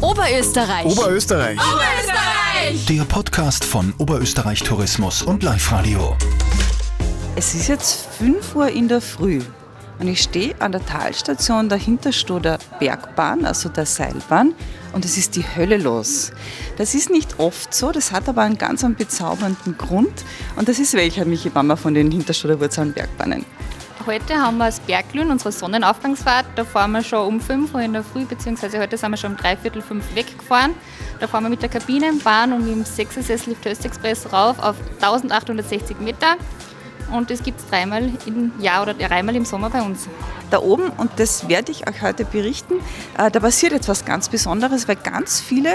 Oberösterreich. Oberösterreich. Oberösterreich. Der Podcast von Oberösterreich Tourismus und Live Radio. Es ist jetzt 5 Uhr in der Früh und ich stehe an der Talstation der Hinterstoder Bergbahn, also der Seilbahn, und es ist die Hölle los. Das ist nicht oft so, das hat aber einen ganz einen bezaubernden Grund und das ist welcher, Michi Bammer von den Hinterstoder Wurzeln Bergbahnen. Heute haben wir das Berglün, unsere Sonnenaufgangsfahrt. Da fahren wir schon um 5 Uhr in der Früh, beziehungsweise heute sind wir schon um dreiviertel fünf weggefahren. Da fahren wir mit der Kabinenbahn und im Sechsersessel Lift Express rauf auf 1860 Meter. Und das gibt es dreimal im Jahr oder dreimal im Sommer bei uns. Da oben, und das werde ich euch heute berichten, äh, da passiert jetzt was ganz Besonderes, weil ganz viele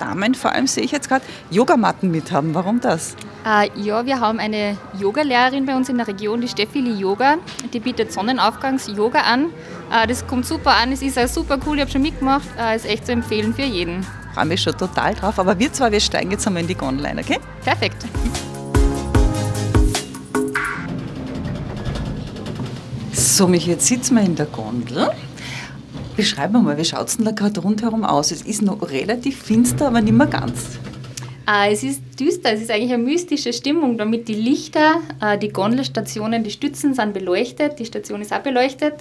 Damen, vor allem sehe ich jetzt gerade, Yogamatten mithaben. Warum das? Äh, ja, wir haben eine Yogalehrerin bei uns in der Region, die Steffi Yoga. Die bietet Sonnenaufgangs-Yoga an. Äh, das kommt super an, es ist auch super cool, ich habe schon mitgemacht. Äh, ist echt zu empfehlen für jeden. Ich freue mich schon total drauf. Aber wir zwei, wir steigen jetzt einmal in die Gondel okay? Perfekt. So, mich jetzt sitzen wir in der Gondel. Beschreib mir mal, wie schaut es denn da gerade rundherum aus? Es ist noch relativ finster, aber nicht mehr ganz. Äh, es ist düster, es ist eigentlich eine mystische Stimmung, damit die Lichter, äh, die Gondelstationen, die Stützen sind beleuchtet, die Station ist auch beleuchtet.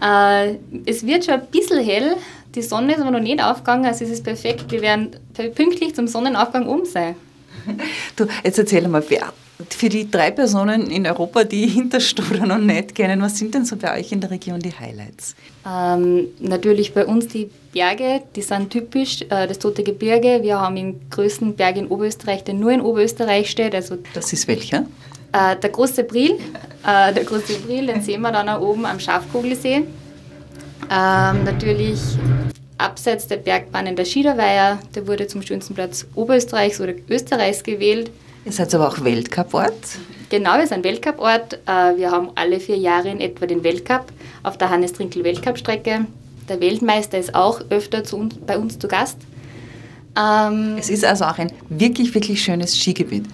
Äh, es wird schon ein bisschen hell, die Sonne ist aber noch nicht aufgegangen, also es ist perfekt. Wir werden pünktlich zum Sonnenaufgang um sein. Du, jetzt erzähl mal, wer, für die drei Personen in Europa, die Hinterstoder noch nicht kennen, was sind denn so bei euch in der Region die Highlights? Ähm, natürlich bei uns die Berge, die sind typisch, äh, das Tote Gebirge. Wir haben den größten Berg in Oberösterreich, der nur in Oberösterreich steht. Also das ist welcher? Äh, der große Brill. Äh, der große Brill, den sehen wir dann auch oben am Schafkogelsee. Ähm, natürlich abseits der Bergbahnen der Schiederweiher, der wurde zum schönsten Platz Oberösterreichs oder Österreichs gewählt. Ihr seid aber auch Weltcuport? Genau, wir sind Weltcuport. Äh, wir haben alle vier Jahre in etwa den Weltcup auf der Hannes Trinkel Weltcup-Strecke. Der Weltmeister ist auch öfter zu uns, bei uns zu Gast. Ähm, es ist also auch ein wirklich, wirklich schönes Skigebiet.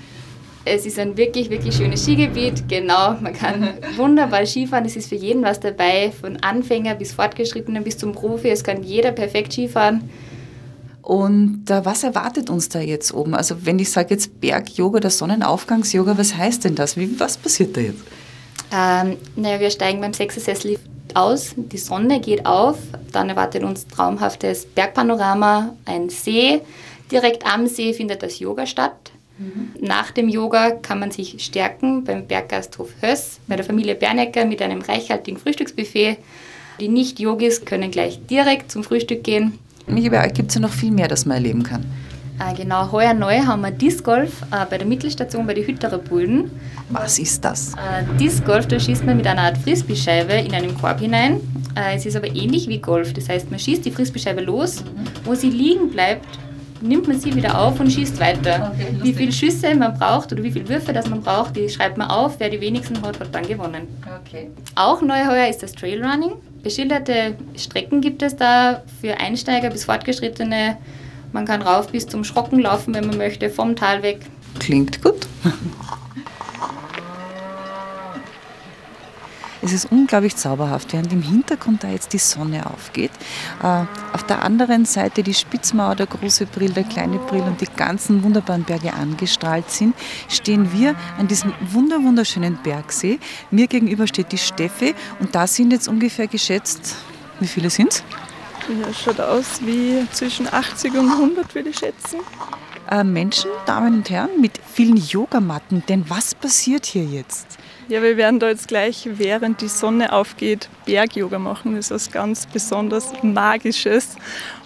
Es ist ein wirklich, wirklich schönes Skigebiet, genau. Man kann wunderbar Skifahren. Es ist für jeden was dabei, von Anfänger bis Fortgeschrittenen bis zum Profi. Es kann jeder perfekt Skifahren. Und äh, was erwartet uns da jetzt oben? Also wenn ich sage jetzt Berg-Yoga oder Sonnenaufgangs-Yoga, was heißt denn das? Wie, was passiert da jetzt? Ähm, naja, wir steigen beim Sechser-Sessel aus, die Sonne geht auf, dann erwartet uns traumhaftes Bergpanorama, ein See. Direkt am See findet das Yoga statt. Mhm. Nach dem Yoga kann man sich stärken beim Berggasthof Höss, bei der Familie Bernecker mit einem reichhaltigen Frühstücksbuffet. Die Nicht-Yogis können gleich direkt zum Frühstück gehen. Michi, bei euch gibt es ja noch viel mehr, das man erleben kann. Äh, genau, heuer neu haben wir Disc Golf äh, bei der Mittelstation bei den Hütterer Bullen. Was ist das? Äh, Disc Golf, da schießt man mit einer Art Frisbee-Scheibe in einen Korb hinein. Es ist aber ähnlich wie Golf, das heißt, man schießt die Frisbee-Scheibe los, wo sie liegen bleibt, nimmt man sie wieder auf und schießt weiter. Okay, wie viele Schüsse man braucht oder wie viele Würfe das man braucht, die schreibt man auf. Wer die wenigsten hat, hat dann gewonnen. Okay. Auch neu heuer ist das Trailrunning. Beschilderte Strecken gibt es da für Einsteiger bis Fortgeschrittene. Man kann rauf bis zum Schrocken laufen, wenn man möchte, vom Tal weg. Klingt gut. Es ist unglaublich zauberhaft, während im Hintergrund da jetzt die Sonne aufgeht. Äh, auf der anderen Seite die Spitzmauer, der große Brill, der kleine Brill und die ganzen wunderbaren Berge angestrahlt sind, stehen wir an diesem wunder wunderschönen Bergsee. Mir gegenüber steht die Steffi und da sind jetzt ungefähr geschätzt, wie viele sind es? Ja, schaut aus wie zwischen 80 und 100, würde ich schätzen. Äh, Menschen, Damen und Herren, mit vielen Yogamatten. Denn was passiert hier jetzt? Ja, wir werden da jetzt gleich, während die Sonne aufgeht, Berg-Yoga machen. Das ist was ganz besonders Magisches.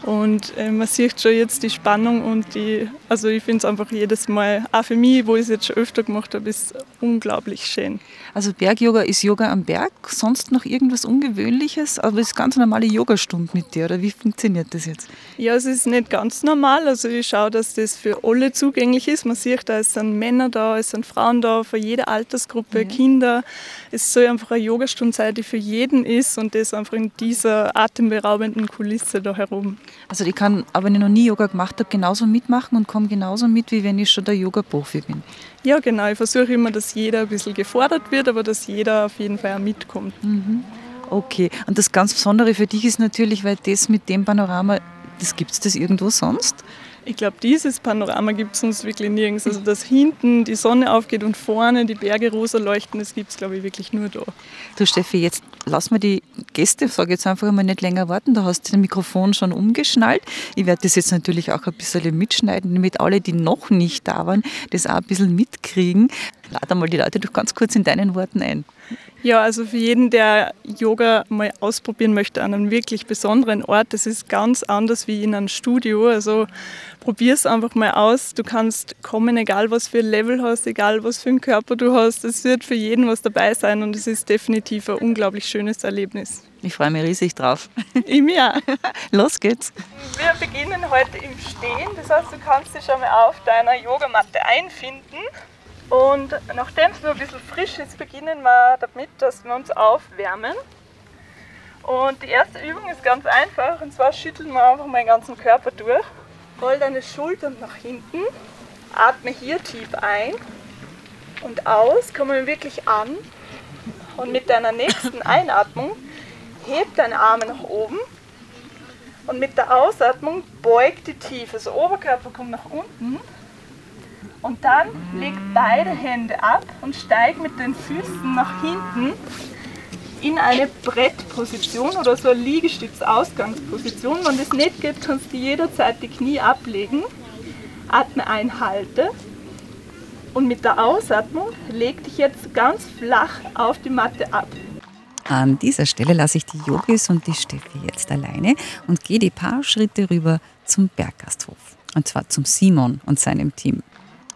Und äh, man sieht schon jetzt die Spannung und die, also ich finde es einfach jedes Mal, auch für mich, wo ich es jetzt schon öfter gemacht habe, ist unglaublich schön. Also Berg-Yoga ist Yoga am Berg, sonst noch irgendwas Ungewöhnliches, aber es ist ganz normale Yogastunde mit dir, oder wie funktioniert das jetzt? Ja, es ist nicht ganz normal, also ich schaue, dass das für alle zugänglich ist. Man sieht, da sind Männer da, es sind Frauen da, für jede Altersgruppe, mhm. Kinder. Es soll einfach eine Yogastunde sein, die für jeden ist und das einfach in dieser atemberaubenden Kulisse da herum. Also ich kann, aber wenn ich noch nie Yoga gemacht habe, genauso mitmachen und komme genauso mit, wie wenn ich schon der Yoga-Profi bin. Ja, genau. Ich versuche immer, dass jeder ein bisschen gefordert wird, aber dass jeder auf jeden Fall auch mitkommt. Mhm. Okay. Und das ganz Besondere für dich ist natürlich, weil das mit dem Panorama Das gibt es das irgendwo sonst? Ich glaube, dieses Panorama gibt es sonst wirklich nirgends. Also, dass hinten die Sonne aufgeht und vorne die Berge rosa leuchten, das gibt es, glaube ich, wirklich nur da. Du Steffi, jetzt lass mal die Gäste, sage jetzt einfach mal nicht länger warten. Du hast das Mikrofon schon umgeschnallt. Ich werde das jetzt natürlich auch ein bisschen mitschneiden, damit alle, die noch nicht da waren, das auch ein bisschen mitkriegen. Lade mal die Leute doch ganz kurz in deinen Worten ein. Ja, also für jeden, der Yoga mal ausprobieren möchte an einem wirklich besonderen Ort, das ist ganz anders wie in einem Studio. Also probier es einfach mal aus. Du kannst kommen, egal was für ein Level hast, egal was für einen Körper du hast. Es wird für jeden was dabei sein und es ist definitiv ein unglaublich schönes Erlebnis. Ich freue mich riesig drauf. Ich mir. Los geht's. Wir beginnen heute im Stehen. Das heißt, du kannst dich schon mal auf deiner Yogamatte einfinden. Und nachdem es nur ein bisschen frisch ist, beginnen wir damit, dass wir uns aufwärmen. Und die erste Übung ist ganz einfach, und zwar schütteln wir einfach mal den ganzen Körper durch. Roll deine Schultern nach hinten, atme hier tief ein und aus, komme wirklich an. Und mit deiner nächsten Einatmung heb deine Arme nach oben und mit der Ausatmung beug die tief. Also Oberkörper kommt nach unten und dann leg beide Hände ab und steig mit den Füßen nach hinten in eine Brettposition oder so eine Liegestütz-Ausgangsposition. Wenn das nicht geht, kannst du jederzeit die Knie ablegen. Atme ein, halte. Und mit der Ausatmung leg dich jetzt ganz flach auf die Matte ab. An dieser Stelle lasse ich die Yogis und die Steffi jetzt alleine und gehe die paar Schritte rüber zum Berggasthof. Und zwar zum Simon und seinem Team.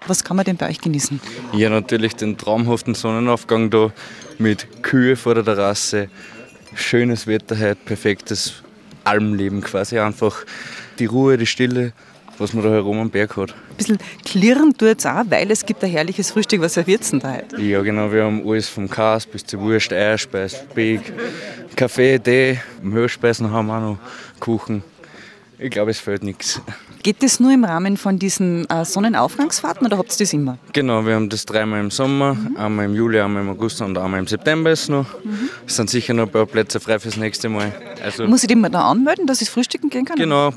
Was kann man denn bei euch genießen? Ja, natürlich den traumhaften Sonnenaufgang da mit Kühe vor der Terrasse. Schönes Wetter heute, perfektes Almleben quasi. Einfach die Ruhe, die Stille, was man da herum am Berg hat. Ein bisschen klirren tut es auch, weil es gibt ein herrliches Frühstück. Was serviert denn da heute? Ja, genau. Wir haben alles vom Kas bis zur Wurst, Eierspeis, Speck, Kaffee, Tee. Hörspeisen haben wir auch noch Kuchen. Ich glaube, es fehlt nichts. Geht das nur im Rahmen von diesen äh, Sonnenaufgangsfahrten oder habt ihr das immer? Genau, wir haben das dreimal im Sommer, mhm. einmal im Juli, einmal im August und einmal im September ist noch. Mhm. Es sind sicher noch ein paar Plätze frei fürs nächste Mal. Also Muss ich den mal da anmelden, dass ich frühstücken gehen kann? Genau,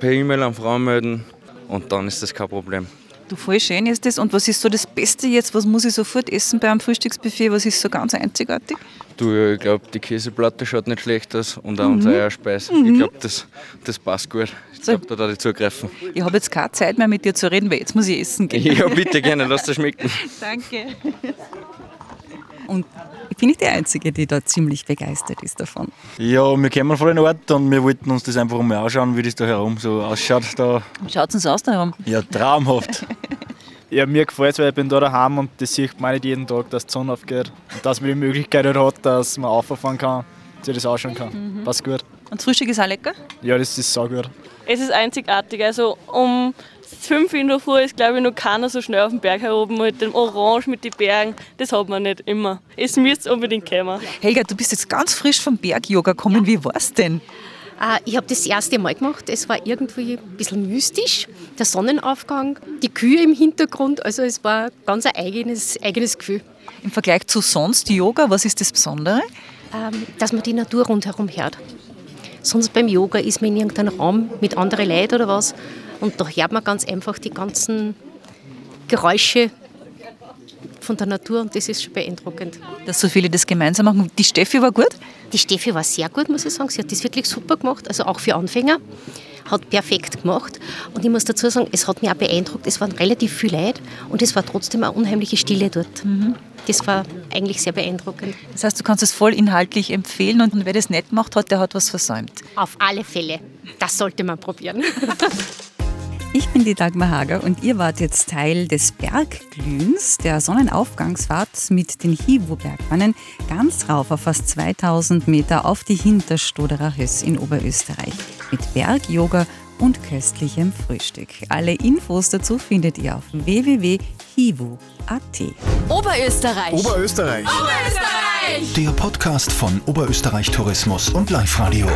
per E-Mail an Frau melden und dann ist das kein Problem. Du, voll schön ist das. Und was ist so das Beste jetzt? Was muss ich sofort essen bei einem Frühstücksbuffet? Was ist so ganz einzigartig? Du, ich glaube, die Käseplatte schaut nicht schlecht aus und auch mhm. unser Eierspeis. Mhm. Ich glaube, das, das passt gut. Ich glaube, da darf ich zugreifen. Ich habe jetzt keine Zeit mehr mit dir zu reden, weil jetzt muss ich essen gehen. Ja, bitte gerne, lass das schmecken. Danke. Und bin nicht die Einzige, die da ziemlich begeistert ist davon. Ja, wir kommen von den Ort und wir wollten uns das einfach mal anschauen, wie das da herum so ausschaut. Da. Wie schaut es aus da herum? Ja, traumhaft. Ja, mir gefällt es, weil ich bin da daheim und das sieht man nicht jeden Tag, dass die Sonne aufgeht. Und dass man die Möglichkeit hat, dass man auffahren kann, sich das anschauen kann. Mhm. Passt gut. Und das Frühstück ist auch lecker? Ja, das ist sau gut. Es ist einzigartig. Also um 5 in der Früh ist, glaube ich, noch keiner so schnell auf dem Berg heroben mit dem Orange, mit den Bergen. Das hat man nicht immer. Es müsste unbedingt kommen. Helga, du bist jetzt ganz frisch vom Berg-Yoga gekommen. Ja. Wie war es denn? Äh, ich habe das erste Mal gemacht. Es war irgendwie ein bisschen mystisch. Der Sonnenaufgang, die Kühe im Hintergrund. Also es war ganz ein eigenes, eigenes Gefühl. Im Vergleich zu sonst Yoga, was ist das Besondere? Ähm, dass man die Natur rundherum hört. Sonst beim Yoga ist man in irgendeinem Raum mit anderen Leuten oder was. Und da hört man ganz einfach die ganzen Geräusche von der Natur und das ist schon beeindruckend. Dass so viele das gemeinsam machen. Die Steffi war gut? Die Steffi war sehr gut, muss ich sagen. Sie hat das wirklich super gemacht, also auch für Anfänger. Hat perfekt gemacht. Und ich muss dazu sagen, es hat mich auch beeindruckt. Es waren relativ viele Leute und es war trotzdem eine unheimliche Stille dort. Mhm. Das war eigentlich sehr beeindruckend. Das heißt, du kannst es voll inhaltlich empfehlen und wer das nicht gemacht hat, der hat was versäumt. Auf alle Fälle. Das sollte man probieren. Ich bin die Dagmar Hager und ihr wart jetzt Teil des Bergglühens, der Sonnenaufgangsfahrt mit den Hivu-Bergmannen ganz rauf auf fast 2000 Meter auf die Hinterstoderer Höss in Oberösterreich mit Berg-Yoga und köstlichem Frühstück. Alle Infos dazu findet ihr auf www.hivu.at. Oberösterreich. Oberösterreich. Oberösterreich. Der Podcast von Oberösterreich Tourismus und Live Radio.